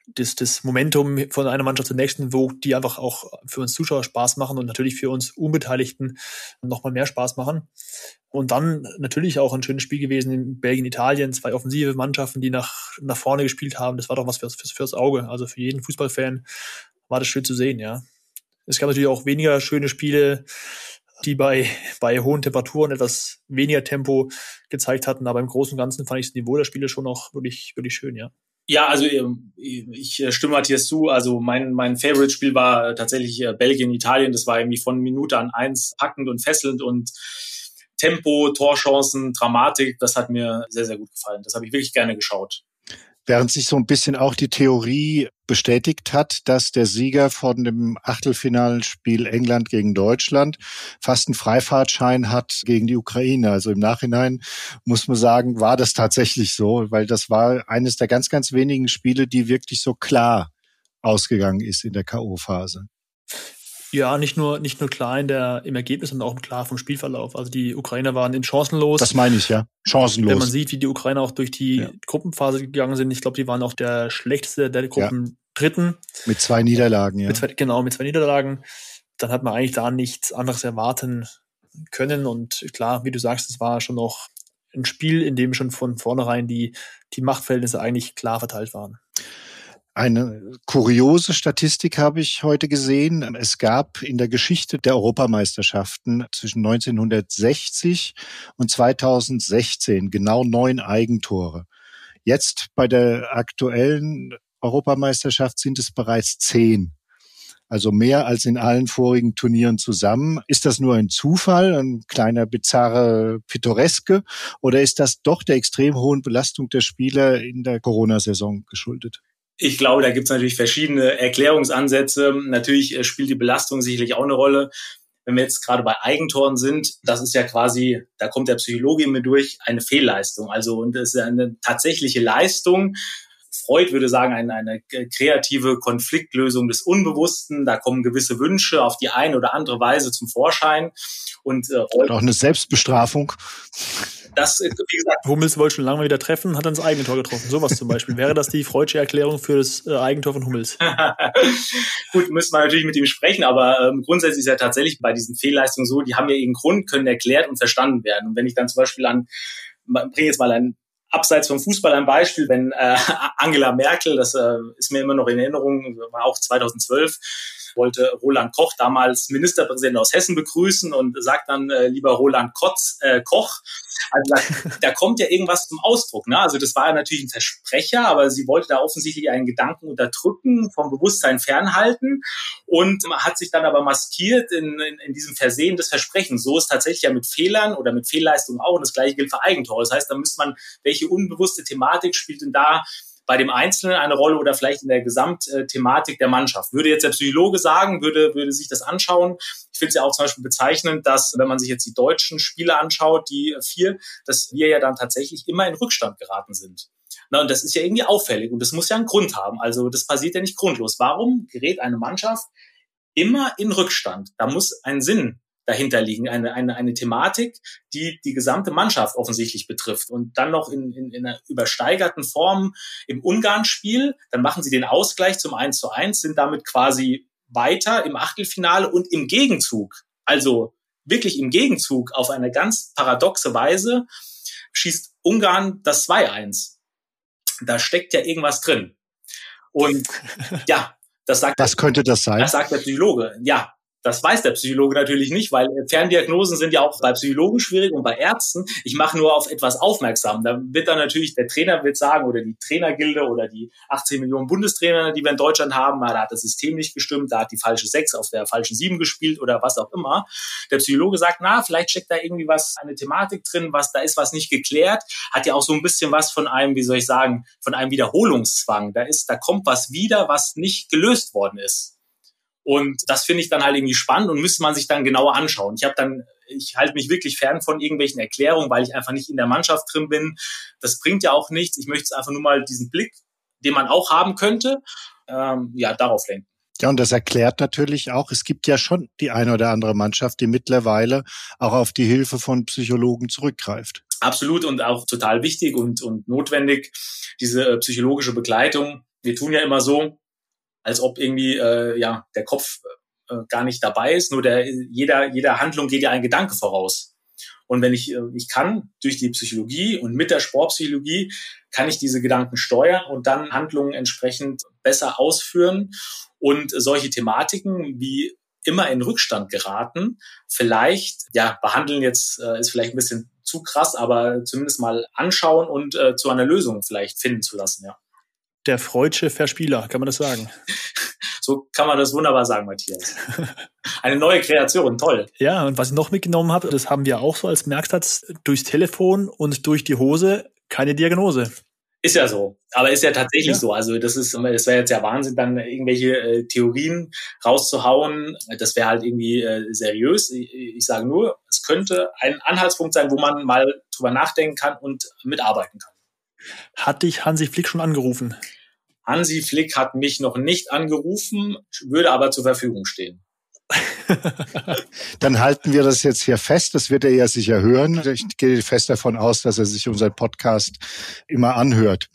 C: das, das Momentum von einer Mannschaft zur nächsten wogt, die einfach auch für uns Zuschauer Spaß machen und natürlich für uns Unbeteiligten nochmal mehr Spaß machen. Und dann natürlich auch ein schönes Spiel gewesen in Belgien, Italien, zwei offensive Mannschaften, die nach, nach vorne gespielt haben. Das war doch was fürs, fürs, fürs Auge. Also für jeden Fußballfan war das schön zu sehen, ja. Es gab natürlich auch weniger schöne Spiele, die bei, bei hohen Temperaturen etwas weniger Tempo gezeigt hatten. Aber im Großen und Ganzen fand ich das Niveau der Spiele schon noch wirklich, wirklich schön, ja.
D: Ja, also ähm, ich stimme Matthias zu. Also mein, mein Favorite-Spiel war tatsächlich äh, Belgien, Italien. Das war irgendwie von Minute an eins packend und fesselnd und Tempo, Torchancen, Dramatik. Das hat mir sehr, sehr gut gefallen. Das habe ich wirklich gerne geschaut.
B: Während sich so ein bisschen auch die Theorie bestätigt hat, dass der Sieger von dem Achtelfinalspiel England gegen Deutschland fast einen Freifahrtschein hat gegen die Ukraine. Also im Nachhinein muss man sagen, war das tatsächlich so, weil das war eines der ganz, ganz wenigen Spiele, die wirklich so klar ausgegangen ist in der K.O.-Phase.
C: Ja, nicht nur, nicht nur klar in der, im Ergebnis, sondern auch klar vom Spielverlauf. Also die Ukrainer waren in chancenlos.
B: Das meine ich, ja. Chancenlos.
C: Wenn man sieht, wie die Ukrainer auch durch die ja. Gruppenphase gegangen sind, ich glaube, die waren auch der schlechteste der Gruppen. Dritten.
B: Mit zwei Niederlagen, ja.
C: Mit zwei, genau, mit zwei Niederlagen. Dann hat man eigentlich da nichts anderes erwarten können. Und klar, wie du sagst, es war schon noch ein Spiel, in dem schon von vornherein die, die Machtverhältnisse eigentlich klar verteilt waren.
B: Eine kuriose Statistik habe ich heute gesehen. Es gab in der Geschichte der Europameisterschaften zwischen 1960 und 2016 genau neun Eigentore. Jetzt bei der aktuellen Europameisterschaft sind es bereits zehn. Also mehr als in allen vorigen Turnieren zusammen. Ist das nur ein Zufall, ein kleiner bizarre Pittoreske, oder ist das doch der extrem hohen Belastung der Spieler in der Corona-Saison geschuldet?
D: Ich glaube, da gibt es natürlich verschiedene Erklärungsansätze. Natürlich äh, spielt die Belastung sicherlich auch eine Rolle. Wenn wir jetzt gerade bei Eigentoren sind, das ist ja quasi, da kommt der Psychologe immer durch, eine Fehlleistung. Also und das ist eine tatsächliche Leistung. Freud würde sagen, eine, eine kreative Konfliktlösung des Unbewussten. Da kommen gewisse Wünsche auf die eine oder andere Weise zum Vorschein. Und,
B: äh, und auch eine Selbstbestrafung
C: das, wie gesagt. Hummels wollte schon lange mal wieder treffen, hat dann das eigene Tor getroffen. Sowas zum Beispiel. Wäre das die freudsche Erklärung für das äh, Eigentor von Hummels?
D: Gut, müssen wir natürlich mit ihm sprechen, aber ähm, grundsätzlich ist ja tatsächlich bei diesen Fehlleistungen so, die haben ja ihren Grund, können erklärt und verstanden werden. Und wenn ich dann zum Beispiel an, bringe jetzt mal ein abseits vom Fußball ein Beispiel, wenn äh, Angela Merkel, das äh, ist mir immer noch in Erinnerung, war auch 2012, wollte Roland Koch, damals Ministerpräsident aus Hessen, begrüßen und sagt dann, äh, lieber Roland Kotz, äh, Koch. Also da, da kommt ja irgendwas zum Ausdruck. Ne? Also das war ja natürlich ein Versprecher, aber sie wollte da offensichtlich einen Gedanken unterdrücken, vom Bewusstsein fernhalten und hat sich dann aber maskiert in, in, in diesem Versehen des Versprechens. So ist tatsächlich ja mit Fehlern oder mit Fehlleistungen auch und das gleiche gilt für Eigentore. Das heißt, da müsste man, welche unbewusste Thematik spielt denn da bei dem Einzelnen eine Rolle oder vielleicht in der Gesamtthematik der Mannschaft. Würde jetzt der Psychologe sagen, würde, würde sich das anschauen. Ich finde es ja auch zum Beispiel bezeichnend, dass, wenn man sich jetzt die deutschen Spiele anschaut, die vier, dass wir ja dann tatsächlich immer in Rückstand geraten sind. Na, und das ist ja irgendwie auffällig und das muss ja einen Grund haben. Also das passiert ja nicht grundlos. Warum gerät eine Mannschaft immer in Rückstand? Da muss ein Sinn dahinter liegen, eine, eine, eine Thematik, die die gesamte Mannschaft offensichtlich betrifft. Und dann noch in, in, in einer übersteigerten Form im Ungarn-Spiel, dann machen sie den Ausgleich zum 1 zu 1, sind damit quasi weiter im Achtelfinale und im Gegenzug, also wirklich im Gegenzug auf eine ganz paradoxe Weise, schießt Ungarn das 2-1. Da steckt ja irgendwas drin. Und ja, das sagt.
B: Was könnte das sein?
D: Das sagt der Psychologe. Ja, das weiß der Psychologe natürlich nicht, weil Ferndiagnosen sind ja auch bei Psychologen schwierig und bei Ärzten. Ich mache nur auf etwas aufmerksam. Da wird dann natürlich, der Trainer wird sagen, oder die Trainergilde oder die 18 Millionen Bundestrainer, die wir in Deutschland haben, da hat das System nicht gestimmt, da hat die falsche 6 auf der falschen 7 gespielt oder was auch immer. Der Psychologe sagt, na, vielleicht steckt da irgendwie was, eine Thematik drin, was, da ist was nicht geklärt, hat ja auch so ein bisschen was von einem, wie soll ich sagen, von einem Wiederholungszwang. Da ist, da kommt was wieder, was nicht gelöst worden ist. Und das finde ich dann halt irgendwie spannend und müsste man sich dann genauer anschauen. Ich habe dann, ich halte mich wirklich fern von irgendwelchen Erklärungen, weil ich einfach nicht in der Mannschaft drin bin. Das bringt ja auch nichts. Ich möchte einfach nur mal diesen Blick, den man auch haben könnte, ähm, ja, darauf lenken.
B: Ja, und das erklärt natürlich auch, es gibt ja schon die eine oder andere Mannschaft, die mittlerweile auch auf die Hilfe von Psychologen zurückgreift.
D: Absolut und auch total wichtig und, und notwendig, diese äh, psychologische Begleitung. Wir tun ja immer so, als ob irgendwie äh, ja der Kopf äh, gar nicht dabei ist. Nur der jeder jeder Handlung geht ja ein Gedanke voraus. Und wenn ich äh, ich kann durch die Psychologie und mit der Sportpsychologie kann ich diese Gedanken steuern und dann Handlungen entsprechend besser ausführen und solche Thematiken wie immer in Rückstand geraten, vielleicht ja behandeln jetzt äh, ist vielleicht ein bisschen zu krass, aber zumindest mal anschauen und äh, zu einer Lösung vielleicht finden zu lassen, ja
C: der freudsche Verspieler, kann man das sagen?
D: So kann man das wunderbar sagen, Matthias. Eine neue Kreation, toll.
C: Ja, und was ich noch mitgenommen habe, das haben wir auch so als Merksatz, durchs Telefon und durch die Hose keine Diagnose.
D: Ist ja so, aber ist ja tatsächlich ja. so. Also das ist, das wäre jetzt ja Wahnsinn, dann irgendwelche äh, Theorien rauszuhauen. Das wäre halt irgendwie äh, seriös. Ich, ich sage nur, es könnte ein Anhaltspunkt sein, wo man mal drüber nachdenken kann und mitarbeiten kann.
C: Hat dich Hansi Flick schon angerufen?
D: Hansi Flick hat mich noch nicht angerufen, würde aber zur Verfügung stehen.
B: Dann halten wir das jetzt hier fest. Das wird er ja sicher hören. Ich gehe fest davon aus, dass er sich unseren Podcast immer anhört.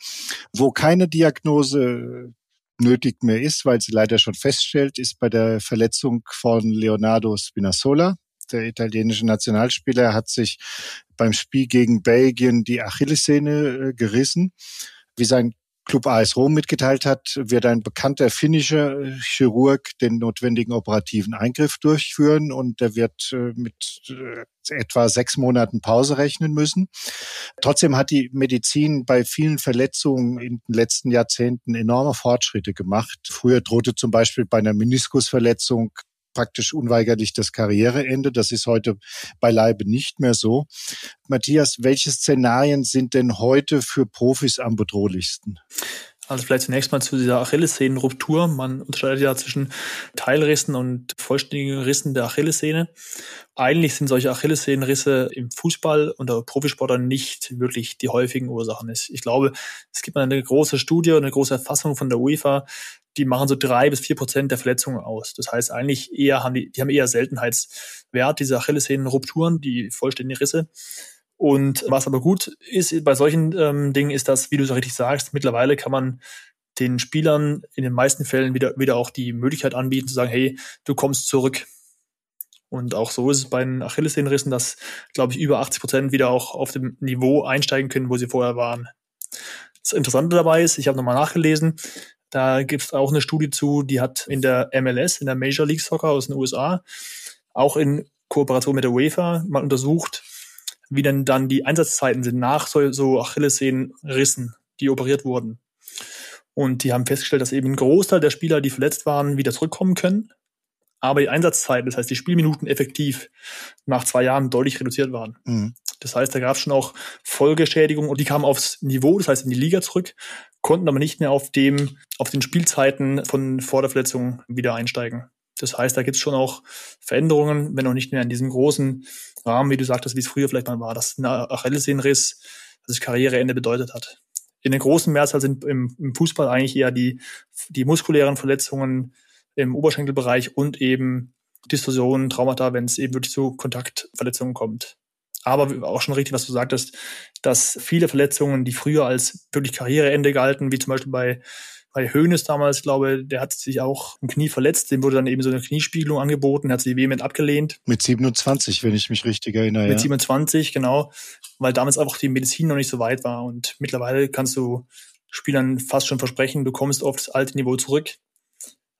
B: Wo keine Diagnose nötig mehr ist, weil sie leider schon feststellt, ist bei der Verletzung von Leonardo Spinazzola der italienische Nationalspieler hat sich beim Spiel gegen Belgien die Achillessehne äh, gerissen. Wie sein Club AS Rom mitgeteilt hat, wird ein bekannter finnischer äh, Chirurg den notwendigen operativen Eingriff durchführen und der wird äh, mit etwa sechs Monaten Pause rechnen müssen. Trotzdem hat die Medizin bei vielen Verletzungen in den letzten Jahrzehnten enorme Fortschritte gemacht. Früher drohte zum Beispiel bei einer Meniskusverletzung praktisch unweigerlich das Karriereende. Das ist heute beileibe nicht mehr so. Matthias, welche Szenarien sind denn heute für Profis am bedrohlichsten?
C: Also vielleicht zunächst mal zu dieser Achillessehnenruptur. Man unterscheidet ja zwischen Teilrissen und vollständigen Rissen der Achillessehne. Eigentlich sind solche Achillessehnenrisse im Fußball unter Profisportlern nicht wirklich die häufigen Ursachen. Ich glaube, es gibt eine große Studie, eine große Erfassung von der UEFA, die machen so drei bis vier Prozent der Verletzungen aus. Das heißt eigentlich eher haben die, die haben eher Seltenheitswert, diese Achillessehnenrupturen, die vollständigen Risse. Und was aber gut ist bei solchen ähm, Dingen, ist, dass, wie du so richtig sagst, mittlerweile kann man den Spielern in den meisten Fällen wieder, wieder auch die Möglichkeit anbieten, zu sagen, hey, du kommst zurück. Und auch so ist es bei den Achillessehnenrissen, dass, glaube ich, über 80 Prozent wieder auch auf dem Niveau einsteigen können, wo sie vorher waren. Das Interessante dabei ist, ich habe nochmal nachgelesen, da gibt es auch eine Studie zu, die hat in der MLS, in der Major League Soccer aus den USA, auch in Kooperation mit der UEFA mal untersucht, wie denn dann die Einsatzzeiten sind nach so, so Achillessehnenrissen, die operiert wurden. Und die haben festgestellt, dass eben ein Großteil der Spieler, die verletzt waren, wieder zurückkommen können. Aber die Einsatzzeiten, das heißt die Spielminuten effektiv nach zwei Jahren deutlich reduziert waren. Mhm. Das heißt, da gab es schon auch Folgeschädigungen und die kamen aufs Niveau, das heißt in die Liga zurück, konnten aber nicht mehr auf dem, auf den Spielzeiten von vor der Verletzung wieder einsteigen. Das heißt, da gibt es schon auch Veränderungen, wenn auch nicht mehr in diesem großen Rahmen, wie du sagtest, wie es früher vielleicht mal war, dass ein Achillessehnenriss das Karriereende bedeutet hat. In den großen Mehrzahl sind im, im Fußball eigentlich eher die, die muskulären Verletzungen im Oberschenkelbereich und eben Distorsionen, Traumata, wenn es eben wirklich zu Kontaktverletzungen kommt. Aber auch schon richtig, was du sagtest, dass viele Verletzungen, die früher als wirklich Karriereende galten, wie zum Beispiel bei bei Hoeneß damals, glaube der hat sich auch im Knie verletzt, dem wurde dann eben so eine Kniespiegelung angeboten, hat sie vehement abgelehnt.
B: Mit 27, wenn ich mich richtig erinnere.
C: Mit ja. 27, genau, weil damals einfach die Medizin noch nicht so weit war und mittlerweile kannst du Spielern fast schon versprechen, du kommst auf das alte Niveau zurück.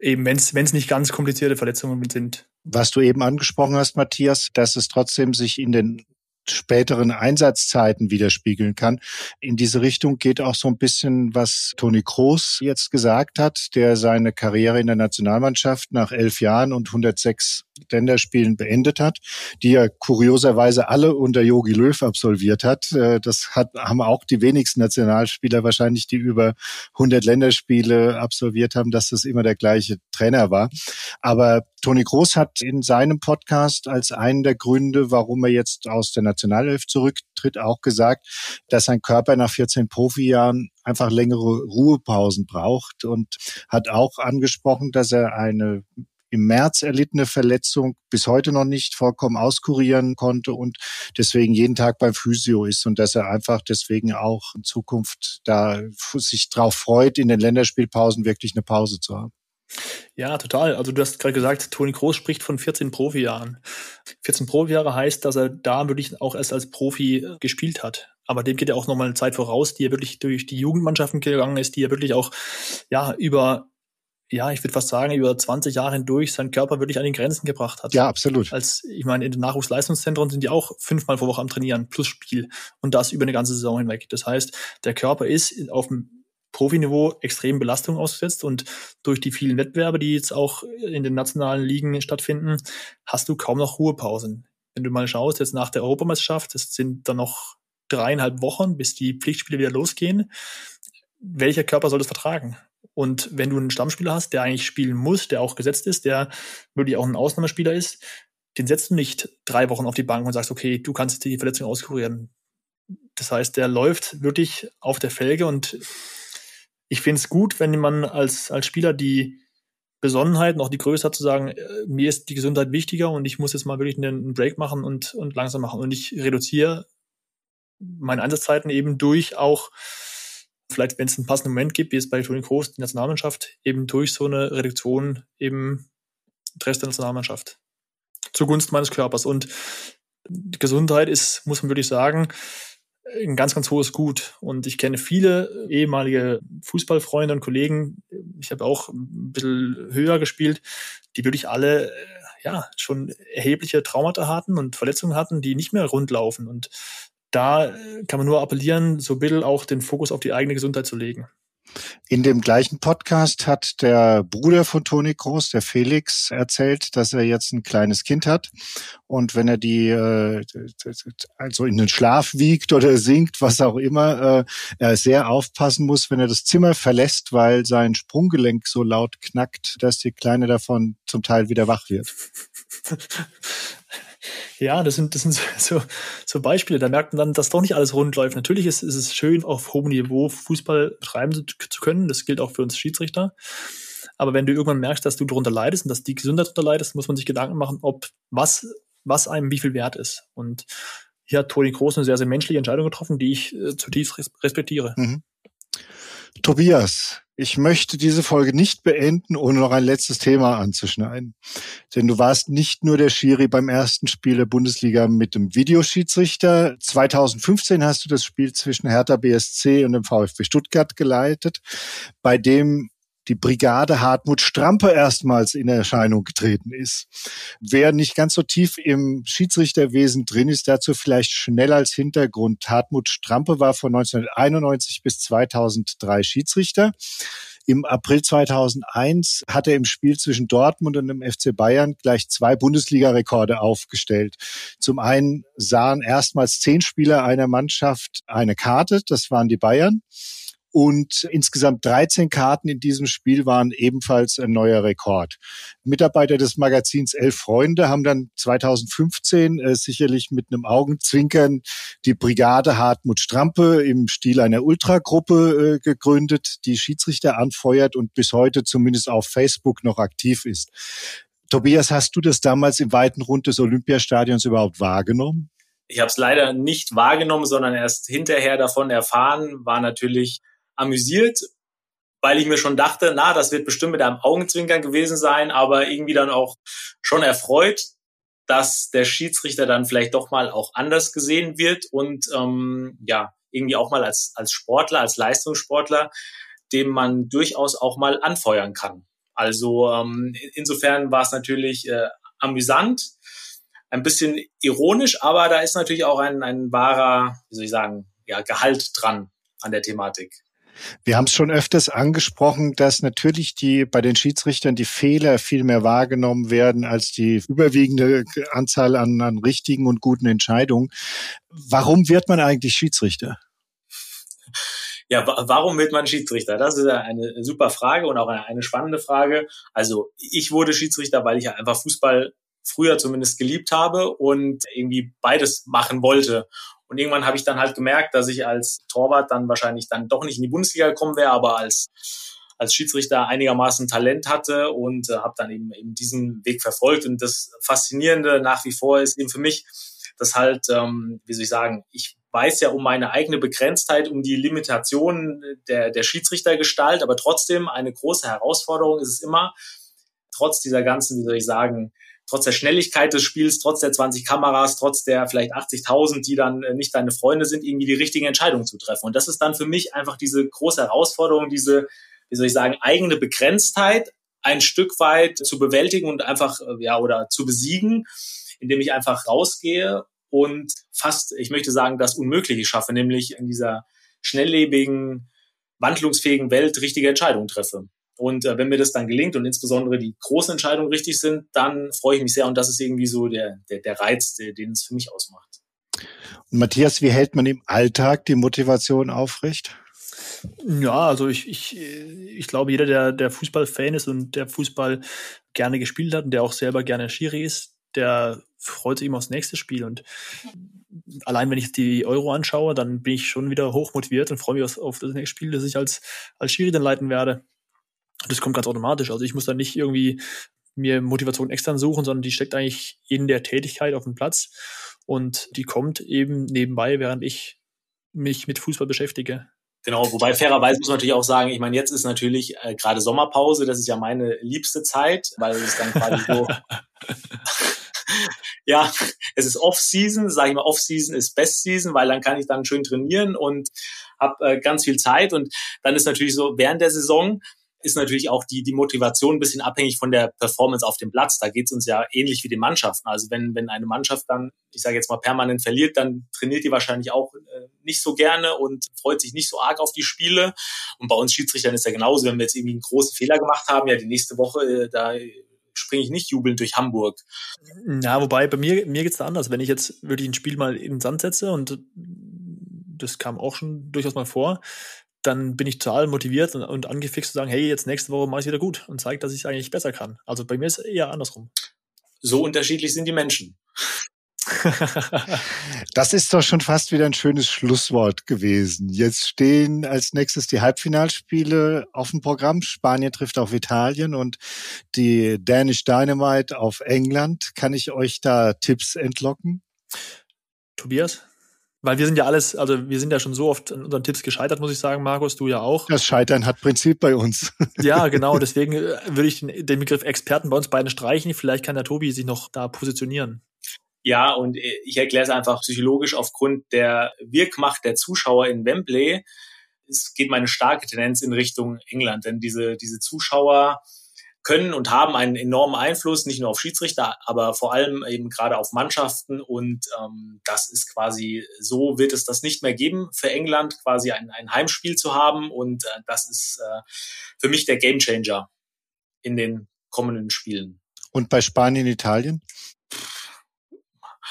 C: Eben, wenn es nicht ganz komplizierte Verletzungen sind.
B: Was du eben angesprochen hast, Matthias, dass es trotzdem sich in den späteren Einsatzzeiten widerspiegeln kann. In diese Richtung geht auch so ein bisschen, was Toni Kroos jetzt gesagt hat, der seine Karriere in der Nationalmannschaft nach elf Jahren und 106 Länderspielen beendet hat, die er kurioserweise alle unter Jogi Löw absolviert hat. Äh, das hat, haben auch die wenigsten Nationalspieler wahrscheinlich, die über 100 Länderspiele absolviert haben, dass das immer der gleiche Trainer war. Aber Toni Groß hat in seinem Podcast als einen der Gründe, warum er jetzt aus der Nationalelf zurücktritt, auch gesagt, dass sein Körper nach 14 Profijahren einfach längere Ruhepausen braucht und hat auch angesprochen, dass er eine im März erlittene Verletzung bis heute noch nicht vollkommen auskurieren konnte und deswegen jeden Tag beim Physio ist und dass er einfach deswegen auch in Zukunft da sich drauf freut, in den Länderspielpausen wirklich eine Pause zu haben.
C: Ja, total. Also du hast gerade gesagt, Toni Kroos spricht von 14 Profijahren. 14 Profijahre heißt, dass er da wirklich auch erst als Profi gespielt hat. Aber dem geht ja auch nochmal eine Zeit voraus, die er wirklich durch die Jugendmannschaften gegangen ist, die er wirklich auch ja über ja, ich würde fast sagen, über 20 Jahre hindurch seinen Körper wirklich an den Grenzen gebracht hat.
B: Ja, absolut.
C: Als, ich meine, in den Nachwuchsleistungszentren sind die auch fünfmal pro Woche am Trainieren plus Spiel und das über eine ganze Saison hinweg. Das heißt, der Körper ist auf dem Profiniveau extrem Belastung ausgesetzt und durch die vielen Wettbewerbe, die jetzt auch in den nationalen Ligen stattfinden, hast du kaum noch Ruhepausen. Wenn du mal schaust, jetzt nach der Europameisterschaft, es sind dann noch dreieinhalb Wochen, bis die Pflichtspiele wieder losgehen. Welcher Körper soll das vertragen? Und wenn du einen Stammspieler hast, der eigentlich spielen muss, der auch gesetzt ist, der wirklich auch ein Ausnahmespieler ist, den setzt du nicht drei Wochen auf die Bank und sagst, okay, du kannst die Verletzung auskurieren. Das heißt, der läuft wirklich auf der Felge und ich finde es gut, wenn man als, als Spieler die Besonnenheit und auch die Größe hat zu sagen, äh, mir ist die Gesundheit wichtiger und ich muss jetzt mal wirklich einen Break machen und, und langsam machen. Und ich reduziere meine Einsatzzeiten eben durch auch, vielleicht wenn es einen passenden Moment gibt, wie es bei Toni Kroos, die Nationalmannschaft, eben durch so eine Reduktion eben Rest der Nationalmannschaft. Zugunsten meines Körpers. Und Gesundheit ist, muss man wirklich sagen, ein ganz, ganz hohes Gut. Und ich kenne viele ehemalige Fußballfreunde und Kollegen, ich habe auch ein bisschen höher gespielt, die wirklich alle ja schon erhebliche Traumata hatten und Verletzungen hatten, die nicht mehr rund laufen. Und da kann man nur appellieren, so ein bisschen auch den Fokus auf die eigene Gesundheit zu legen.
B: In dem gleichen Podcast hat der Bruder von Toni Kroos, der Felix, erzählt, dass er jetzt ein kleines Kind hat und wenn er die äh, also in den Schlaf wiegt oder singt, was auch immer, äh, er sehr aufpassen muss, wenn er das Zimmer verlässt, weil sein Sprunggelenk so laut knackt, dass die Kleine davon zum Teil wieder wach wird.
C: Ja, das sind, das sind so, so Beispiele. Da merkt man dann, dass doch nicht alles rund läuft. Natürlich ist, ist es schön, auf hohem Niveau Fußball betreiben zu, zu können. Das gilt auch für uns Schiedsrichter. Aber wenn du irgendwann merkst, dass du darunter leidest und dass die Gesundheit darunter leidest, muss man sich Gedanken machen, ob was, was einem wie viel wert ist. Und hier hat Toni Groß eine sehr, sehr menschliche Entscheidung getroffen, die ich äh, zutiefst respektiere. Mhm.
B: Tobias, ich möchte diese Folge nicht beenden, ohne noch ein letztes Thema anzuschneiden. Denn du warst nicht nur der Schiri beim ersten Spiel der Bundesliga mit dem Videoschiedsrichter. 2015 hast du das Spiel zwischen Hertha BSC und dem VfB Stuttgart geleitet, bei dem die Brigade Hartmut Strampe erstmals in Erscheinung getreten ist. Wer nicht ganz so tief im Schiedsrichterwesen drin ist, dazu vielleicht schnell als Hintergrund. Hartmut Strampe war von 1991 bis 2003 Schiedsrichter. Im April 2001 hat er im Spiel zwischen Dortmund und dem FC Bayern gleich zwei Bundesliga-Rekorde aufgestellt. Zum einen sahen erstmals zehn Spieler einer Mannschaft eine Karte, das waren die Bayern. Und insgesamt 13 Karten in diesem Spiel waren ebenfalls ein neuer Rekord. Mitarbeiter des Magazins Elf Freunde haben dann 2015 äh, sicherlich mit einem Augenzwinkern die Brigade Hartmut Strampe im Stil einer Ultragruppe äh, gegründet, die Schiedsrichter anfeuert und bis heute zumindest auf Facebook noch aktiv ist. Tobias, hast du das damals im weiten Rund des Olympiastadions überhaupt wahrgenommen?
D: Ich habe es leider nicht wahrgenommen, sondern erst hinterher davon erfahren, war natürlich amüsiert, weil ich mir schon dachte, na, das wird bestimmt mit einem Augenzwinkern gewesen sein, aber irgendwie dann auch schon erfreut, dass der Schiedsrichter dann vielleicht doch mal auch anders gesehen wird und ähm, ja, irgendwie auch mal als, als Sportler, als Leistungssportler, dem man durchaus auch mal anfeuern kann. Also ähm, insofern war es natürlich äh, amüsant, ein bisschen ironisch, aber da ist natürlich auch ein, ein wahrer, wie soll ich sagen, ja, Gehalt dran an der Thematik.
B: Wir haben es schon öfters angesprochen, dass natürlich die bei den Schiedsrichtern die Fehler viel mehr wahrgenommen werden als die überwiegende Anzahl an, an richtigen und guten Entscheidungen. Warum wird man eigentlich Schiedsrichter?
D: Ja, warum wird man Schiedsrichter? Das ist eine super Frage und auch eine, spannende Frage. Also ich wurde Schiedsrichter, weil ich einfach Fußball früher zumindest geliebt habe und irgendwie beides machen wollte. Und irgendwann habe ich dann halt gemerkt, dass ich als Torwart dann wahrscheinlich dann doch nicht in die Bundesliga gekommen wäre, aber als als Schiedsrichter einigermaßen Talent hatte und äh, habe dann eben, eben diesen Weg verfolgt. Und das Faszinierende nach wie vor ist eben für mich, dass halt, ähm, wie soll ich sagen, ich weiß ja um meine eigene Begrenztheit, um die Limitationen der, der Schiedsrichtergestalt, aber trotzdem eine große Herausforderung ist es immer, trotz dieser ganzen, wie soll ich sagen, trotz der Schnelligkeit des Spiels, trotz der 20 Kameras, trotz der vielleicht 80.000, die dann äh, nicht deine Freunde sind, irgendwie die richtigen Entscheidungen zu treffen. Und das ist dann für mich einfach diese große Herausforderung, diese, wie soll ich sagen, eigene Begrenztheit ein Stück weit zu bewältigen und einfach, äh, ja, oder zu besiegen, indem ich einfach rausgehe und fast, ich möchte sagen, das Unmögliche schaffe, nämlich in dieser schnelllebigen, wandlungsfähigen Welt richtige Entscheidungen treffe. Und äh, wenn mir das dann gelingt und insbesondere die großen Entscheidungen richtig sind, dann freue ich mich sehr. Und das ist irgendwie so der, der, der Reiz, der, den es für mich ausmacht.
B: Und Matthias, wie hält man im Alltag die Motivation aufrecht?
C: Ja, also ich, ich, ich glaube, jeder, der, der Fußballfan ist und der Fußball gerne gespielt hat und der auch selber gerne Schiri ist, der freut sich immer aufs nächste Spiel. Und allein wenn ich die Euro anschaue, dann bin ich schon wieder hochmotiviert und freue mich auf, auf das nächste Spiel, das ich als, als Schiri dann leiten werde. Das kommt ganz automatisch. Also ich muss da nicht irgendwie mir Motivation extern suchen, sondern die steckt eigentlich in der Tätigkeit auf dem Platz und die kommt eben nebenbei, während ich mich mit Fußball beschäftige.
D: Genau, wobei fairerweise muss man natürlich auch sagen, ich meine, jetzt ist natürlich äh, gerade Sommerpause, das ist ja meine liebste Zeit, weil es dann quasi so ja, es ist Off-Season, sage ich mal, Off-Season ist Best-Season, weil dann kann ich dann schön trainieren und habe äh, ganz viel Zeit und dann ist natürlich so während der Saison ist natürlich auch die, die Motivation ein bisschen abhängig von der Performance auf dem Platz. Da geht es uns ja ähnlich wie den Mannschaften. Also wenn, wenn eine Mannschaft dann, ich sage jetzt mal, permanent verliert, dann trainiert die wahrscheinlich auch äh, nicht so gerne und freut sich nicht so arg auf die Spiele. Und bei uns Schiedsrichtern ist ja genauso, wenn wir jetzt irgendwie einen großen Fehler gemacht haben, ja, die nächste Woche, äh, da springe ich nicht jubelnd durch Hamburg.
C: Ja, wobei bei mir, mir geht's da anders. Wenn ich jetzt wirklich ein Spiel mal in den Sand setze und das kam auch schon durchaus mal vor, dann bin ich total motiviert und, und angefixt zu sagen, hey, jetzt nächste Woche mache ich wieder gut und zeige, dass ich es eigentlich besser kann. Also bei mir ist es eher andersrum.
D: So unterschiedlich sind die Menschen.
B: das ist doch schon fast wieder ein schönes Schlusswort gewesen. Jetzt stehen als nächstes die Halbfinalspiele auf dem Programm. Spanien trifft auf Italien und die Danish Dynamite auf England. Kann ich euch da Tipps entlocken?
C: Tobias? Weil wir sind ja alles, also wir sind ja schon so oft an unseren Tipps gescheitert, muss ich sagen, Markus, du ja auch.
B: Das Scheitern hat Prinzip bei uns.
C: Ja, genau. Deswegen äh, würde ich den, den Begriff Experten bei uns beiden streichen. Vielleicht kann der Tobi sich noch da positionieren.
D: Ja, und äh, ich erkläre es einfach psychologisch aufgrund der Wirkmacht der Zuschauer in Wembley. Es geht meine starke Tendenz in Richtung England, denn diese, diese Zuschauer können und haben einen enormen Einfluss, nicht nur auf Schiedsrichter, aber vor allem eben gerade auf Mannschaften. Und ähm, das ist quasi, so wird es das nicht mehr geben, für England quasi ein, ein Heimspiel zu haben. Und äh, das ist äh, für mich der Gamechanger in den kommenden Spielen.
B: Und bei Spanien, Italien?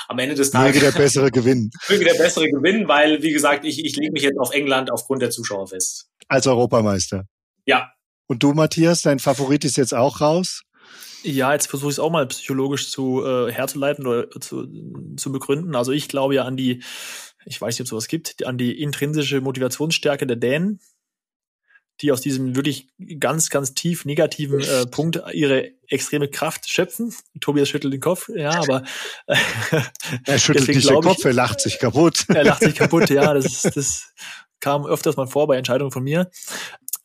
D: am Ende des Tages.
B: Möge der bessere gewinnen.
D: Möge der bessere gewinnen, weil, wie gesagt, ich, ich lege mich jetzt auf England aufgrund der Zuschauer fest.
B: Als Europameister.
D: Ja,
B: und du, Matthias, dein Favorit ist jetzt auch raus?
C: Ja, jetzt versuche ich es auch mal psychologisch zu äh, herzuleiten oder zu, zu begründen. Also ich glaube ja an die, ich weiß nicht, ob es sowas gibt, an die intrinsische Motivationsstärke der Dänen, die aus diesem wirklich ganz, ganz tief negativen äh, Punkt ihre extreme Kraft schöpfen. Tobias schüttelt den Kopf, ja, aber
B: äh, er schüttelt nicht den Kopf, er lacht sich kaputt.
C: Er lacht sich kaputt, ja, das, das kam öfters mal vor bei Entscheidungen von mir.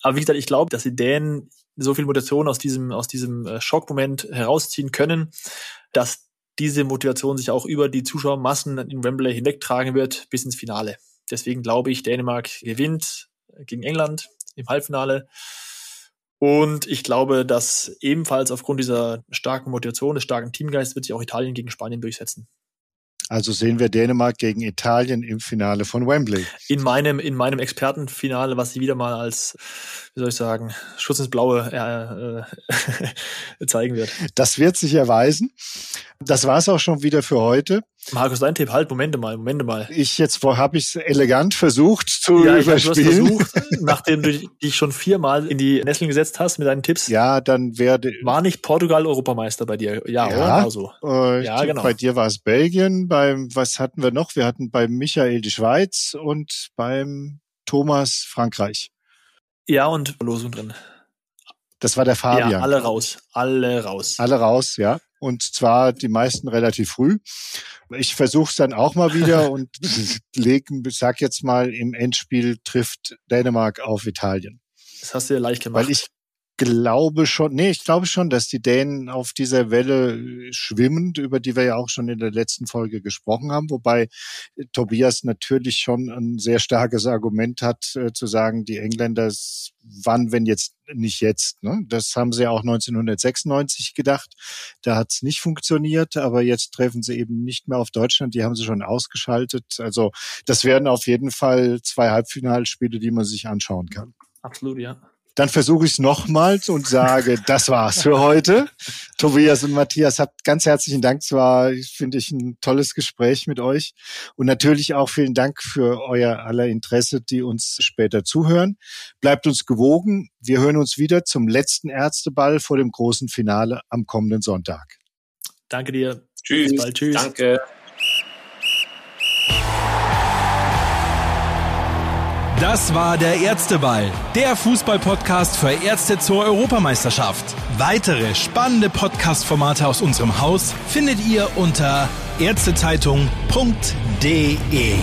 C: Aber wie gesagt, ich glaube, dass die Dänen so viel Motivation aus diesem, aus diesem äh, Schockmoment herausziehen können, dass diese Motivation sich auch über die Zuschauermassen in Wembley hinwegtragen wird bis ins Finale. Deswegen glaube ich, Dänemark gewinnt gegen England im Halbfinale. Und ich glaube, dass ebenfalls aufgrund dieser starken Motivation, des starken Teamgeists wird sich auch Italien gegen Spanien durchsetzen.
B: Also sehen wir Dänemark gegen Italien im Finale von Wembley.
C: In meinem, in meinem Expertenfinale, was sie wieder mal als, wie soll ich sagen, Schutz ins Blaue äh, äh, zeigen wird.
B: Das wird sich erweisen. Das war's auch schon wieder für heute.
C: Markus, dein Tipp, halt, Momente mal, Momente mal.
B: Ich jetzt habe ich es elegant versucht zu ja, überspielen.
C: Du versucht, nachdem du dich schon viermal in die Nesseln gesetzt hast mit deinen Tipps.
B: Ja, dann werde
C: war nicht Portugal Europameister bei dir? Ja, ja oder? Also.
B: Äh, ja, genau. Bei dir war es Belgien. Beim was hatten wir noch? Wir hatten beim Michael die Schweiz und beim Thomas Frankreich.
C: Ja, und Losung drin.
B: Das war der Fabian. Ja,
C: alle raus, alle raus.
B: Alle raus, ja und zwar die meisten relativ früh. Ich versuche es dann auch mal wieder und legen, sag jetzt mal, im Endspiel trifft Dänemark auf Italien.
C: Das hast du ja leicht gemacht.
B: Weil ich glaube schon, nee, ich glaube schon, dass die Dänen auf dieser Welle schwimmen, über die wir ja auch schon in der letzten Folge gesprochen haben, wobei Tobias natürlich schon ein sehr starkes Argument hat, äh, zu sagen, die Engländer, wann, wenn jetzt nicht jetzt. Ne? Das haben sie auch 1996 gedacht. Da hat es nicht funktioniert, aber jetzt treffen sie eben nicht mehr auf Deutschland. Die haben sie schon ausgeschaltet. Also das werden auf jeden Fall zwei Halbfinalspiele, die man sich anschauen kann.
C: Absolut, ja.
B: Dann versuche ich es nochmals und sage, das war's für heute. Tobias und Matthias, habt ganz herzlichen Dank. Es war, finde ich, ein tolles Gespräch mit euch. Und natürlich auch vielen Dank für euer aller Interesse, die uns später zuhören. Bleibt uns gewogen. Wir hören uns wieder zum letzten Ärzteball vor dem großen Finale am kommenden Sonntag.
C: Danke dir.
D: Tschüss. Bis bald. Tschüss. Danke.
A: Das war der Ärzteball, der Fußballpodcast für Ärzte zur Europameisterschaft. Weitere spannende Podcast-Formate aus unserem Haus findet ihr unter ärztezeitung.de.